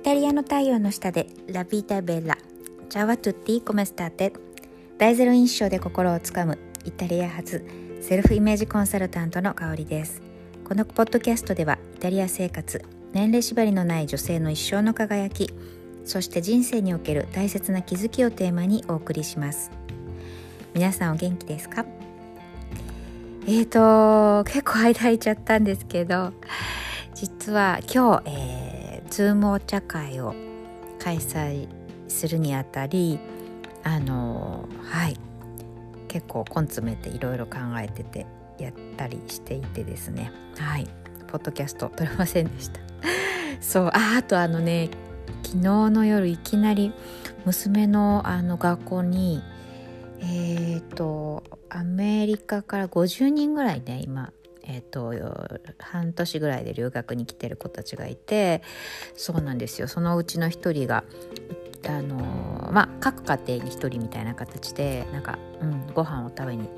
イタリアの太陽の下でラビータベラチャワトゥッティコメスターテ大ゼロ印象で心をつかむイタリア発セルフイメージコンサルタントの香りです。このポッドキャストではイタリア生活年齢縛りのない女性の一生の輝きそして人生における大切な気づきをテーマにお送りします。皆さんお元気ですか？えーと結構間空いちゃったんですけど実は今日、えー、ズームお茶会を開催するにあたりあのはい。結構根詰めていろいろ考えててやったりしていてですね。はい。ポッドキャスト撮れませんでした。そう。ああとあのね昨日の夜いきなり娘のあの学校にえっ、ー、とアメリカから50人ぐらいね今えーと、半年ぐらいで留学に来てる子たちがいてそうなんですよ。そのうちの一人があのまあ各家庭に一人みたいな形でなんか、うん、ご飯を食べに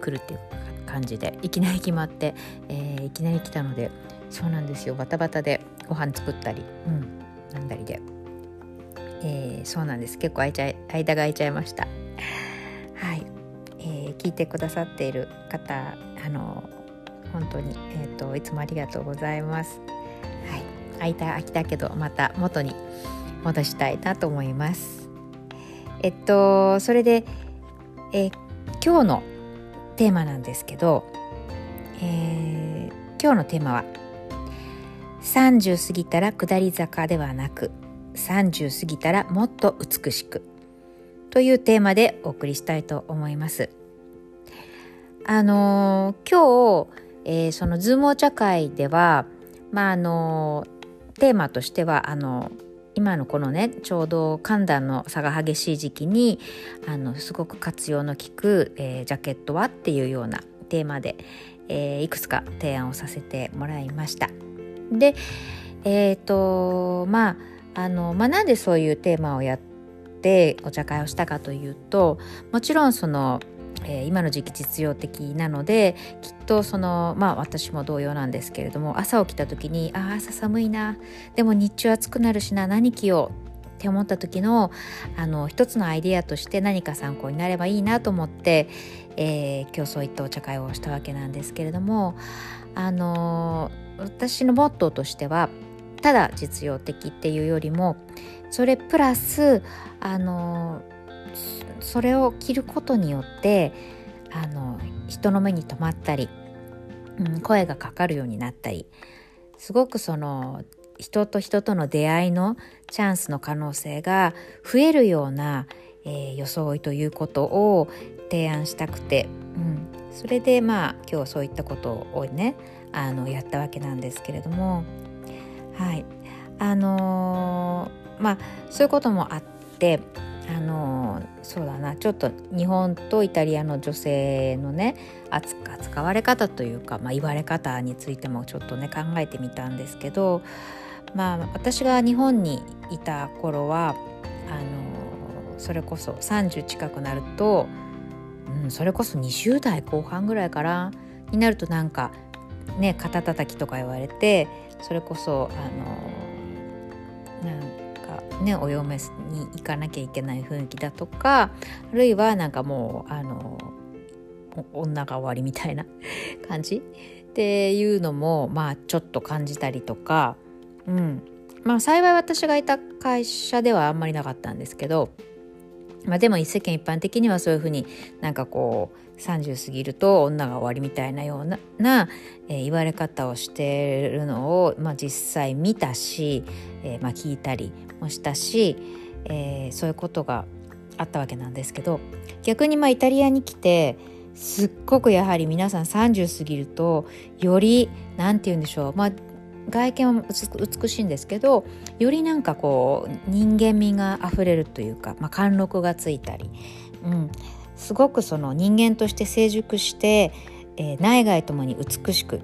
来るっていう感じでいきなり決まって、えー、いきなり来たのでそうなんですよ。バタバタでご飯作ったり、うん、なんだりで、えー、そうなんです。結構いちゃい間が空いちゃいました。はい、えー、聞いてくださっている方あの本当に、えーと、いつもありがとうございます。はい、空いた空きたけどまた元に戻したいなと思います。えっとそれで、え、今日のテーマなんですけど、えー、今日のテーマは30過ぎたら下り坂ではなく30過ぎたらもっと美しくというテーマでお送りしたいと思います。あのー、今日えー、そのズームお茶会では、まあ、あのテーマとしてはあの今のこのねちょうど寒暖の差が激しい時期にあのすごく活用の効く、えー、ジャケットはっていうようなテーマで、えー、いくつか提案をさせてもらいました。でえっ、ー、とまああの、まあ、なんでそういうテーマをやってお茶会をしたかというともちろんそのえー、今の時期実用的なのできっとそのまあ私も同様なんですけれども朝起きた時にああ朝寒いなでも日中暑くなるしな何着ようって思った時のあの一つのアイデアとして何か参考になればいいなと思って、えー、今日そういったお茶会をしたわけなんですけれどもあの私のモットーとしてはただ実用的っていうよりもそれプラスあのそれを着ることによってあの人の目に留まったり、うん、声がかかるようになったりすごくその人と人との出会いのチャンスの可能性が増えるような、えー、装いということを提案したくて、うん、それでまあ今日はそういったことをねあのやったわけなんですけれどもはい。あのー、まあそういうこともあってあのそうだなちょっと日本とイタリアの女性のね扱われ方というか、まあ、言われ方についてもちょっとね考えてみたんですけどまあ私が日本にいた頃はあのそれこそ30近くなると、うん、それこそ20代後半ぐらいからになるとなんかね肩たたきとか言われてそれこそあのね、お嫁に行かなきゃいけない雰囲気だとかあるいはなんかもうあの女が終わりみたいな 感じ？っていうのもまあちょっと感じたりとか、うん、まあ幸い私がいた会社ではあんまりなかったんですけど、まあ、でも世間一般的にはそういうふうになんかこう30過ぎると女が終わりみたいなようなな、えー、言われ方をしてるのを、まあ、実際見たし、えー、まあ、聞いたりもしたし、えー、そういうことがあったわけなんですけど逆にまあイタリアに来てすっごくやはり皆さん30過ぎるとより何て言うんでしょうまあ外見は美しいんですけどよりなんかこう人間味があふれるというか、まあ、貫禄がついたり、うん、すごくその人間として成熟して、えー、内外ともに美しく、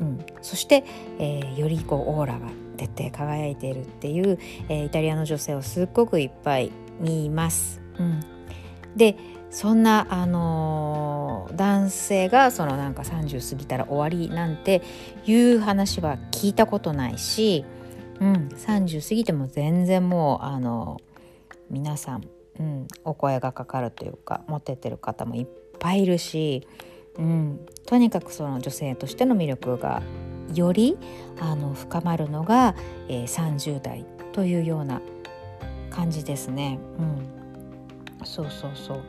うん、そして、えー、よりこうオーラが出て輝いているっていう、えー、イタリアの女性をすっごくいっぱい見ます。うん、でそんな、あのー、男性がそのなんか30過ぎたら終わりなんていう話は聞いたことないし、うん、30過ぎても全然もうあの皆さん、うん、お声がかかるというかモテてる方もいっぱいいるし、うん、とにかくその女性としての魅力がよりあの深まるのが、えー、30代というような感じですね。うん、そうそうそう、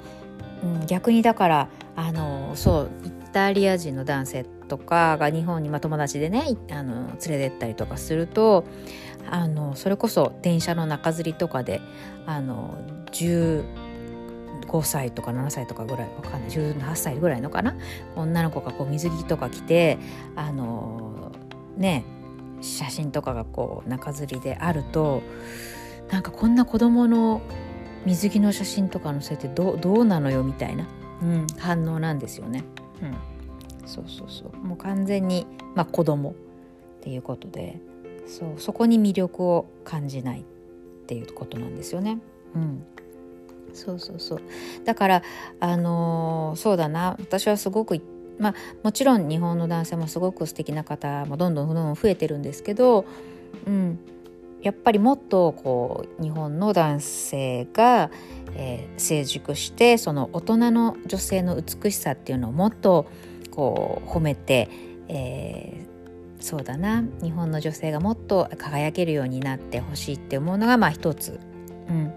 うん、逆にだからあのそうイタリア人の男性とかが日本に、まあ、友達でねあの連れてったりとかするとあのそれこそ電車の中吊りとかであの15歳とか7歳とかぐらいわかんない。18歳ぐらいのかな？女の子がこう水着とか着てあのね写真とかがこう中吊りであるとなんかこんな子供の水着の写真とか載せてどうなのよみたいな、うん、反応なんですよね。うん。そうそうそう。もう完全に、まあ、子供っていうことでそうそこに魅力を感じないっていうことなんですよね。うん、そうそうそう。だからあのー、そうだな。私はすごくまあもちろん日本の男性もすごく素敵な方もどんどんどんどん増えてるんですけど、うん、やっぱりもっとこう日本の男性が、えー、成熟してその大人の女性の美しさっていうのをもっとこう褒めて、えー、そうだな。日本の女性がもっと輝けるようになってほしいって思うのがまあ一つ、うん、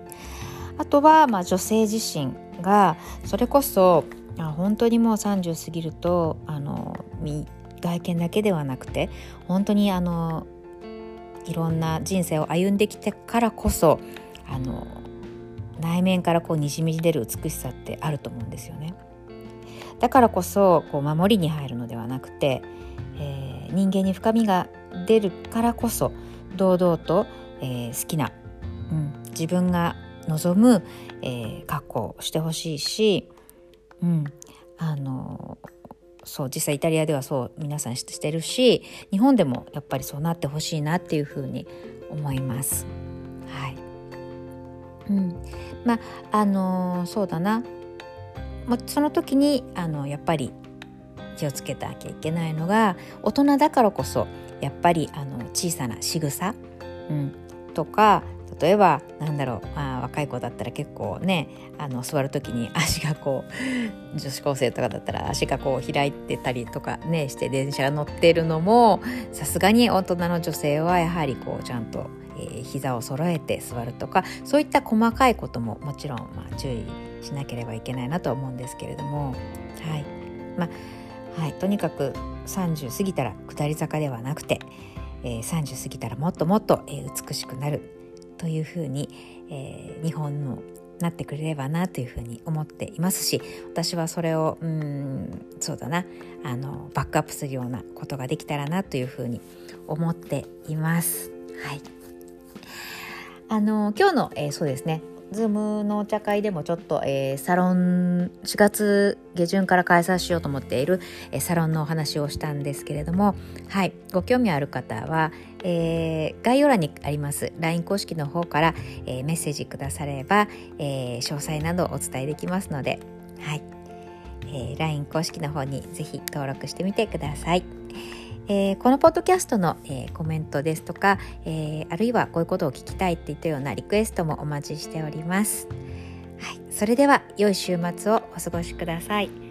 あとはまあ女性自身がそれこそ本当にもう30過ぎるとあの外見だけではなくて本当にあのいろんな人生を歩んできてからこそあの内面からこうにじみ出る美しさってあると思うんですよね。だからこそこう守りに入るのではなくて、え、人間に深みが出るからこそ堂々と、えー、好きな、うん、自分が望む、えー、格好をしてほしいし、うん、あのそう実際イタリアではそう皆さんしてるし日本でもやっぱりそうなってほしいなっていうふうに思います。はい。うん、まああのそうだな。その時にあのやっぱり気をつけなきゃいけないのが大人だからこそやっぱりあの小さな仕草、うん、とか例えばなんだろう、まあ、若い子だったら結構ねあの座る時に足がこう女子高生とかだったら足がこう開いてたりとかねして電車が乗ってるのもさすがに大人の女性はやはりこうちゃんと、えー、膝を揃えて座るとかそういった細かいことももちろんまあ注意しなければいけないなと思うんですけれどもはい。まあ、はい、とにかく30過ぎたら下り坂ではなくて、えー、30過ぎたらもっともっと、えー、美しくなるというふうに、えー、日本のなってくれればなというふうに思っていますし私はそれをうんそうだなあのバックアップするようなことができたらなというふうに思っています。はい、あの今日の、えー、そうですね。ズームのお茶会でもちょっと、えー、サロン4月下旬から開催しようと思っている、えー、サロンのお話をしたんですけれどもはいご興味ある方は、えー、概要欄にあります LINE 公式の方から、えメッセージくだされば、え詳細などお伝えできますのではい、え LINE 公式の方にぜひ登録してみてください。えー、このポッドキャストの、えー、コメントですとか、えー、あるいはこういうことを聞きたいっていったようなリクエストもお待ちしております。はい、それでは良い週末をお過ごしください。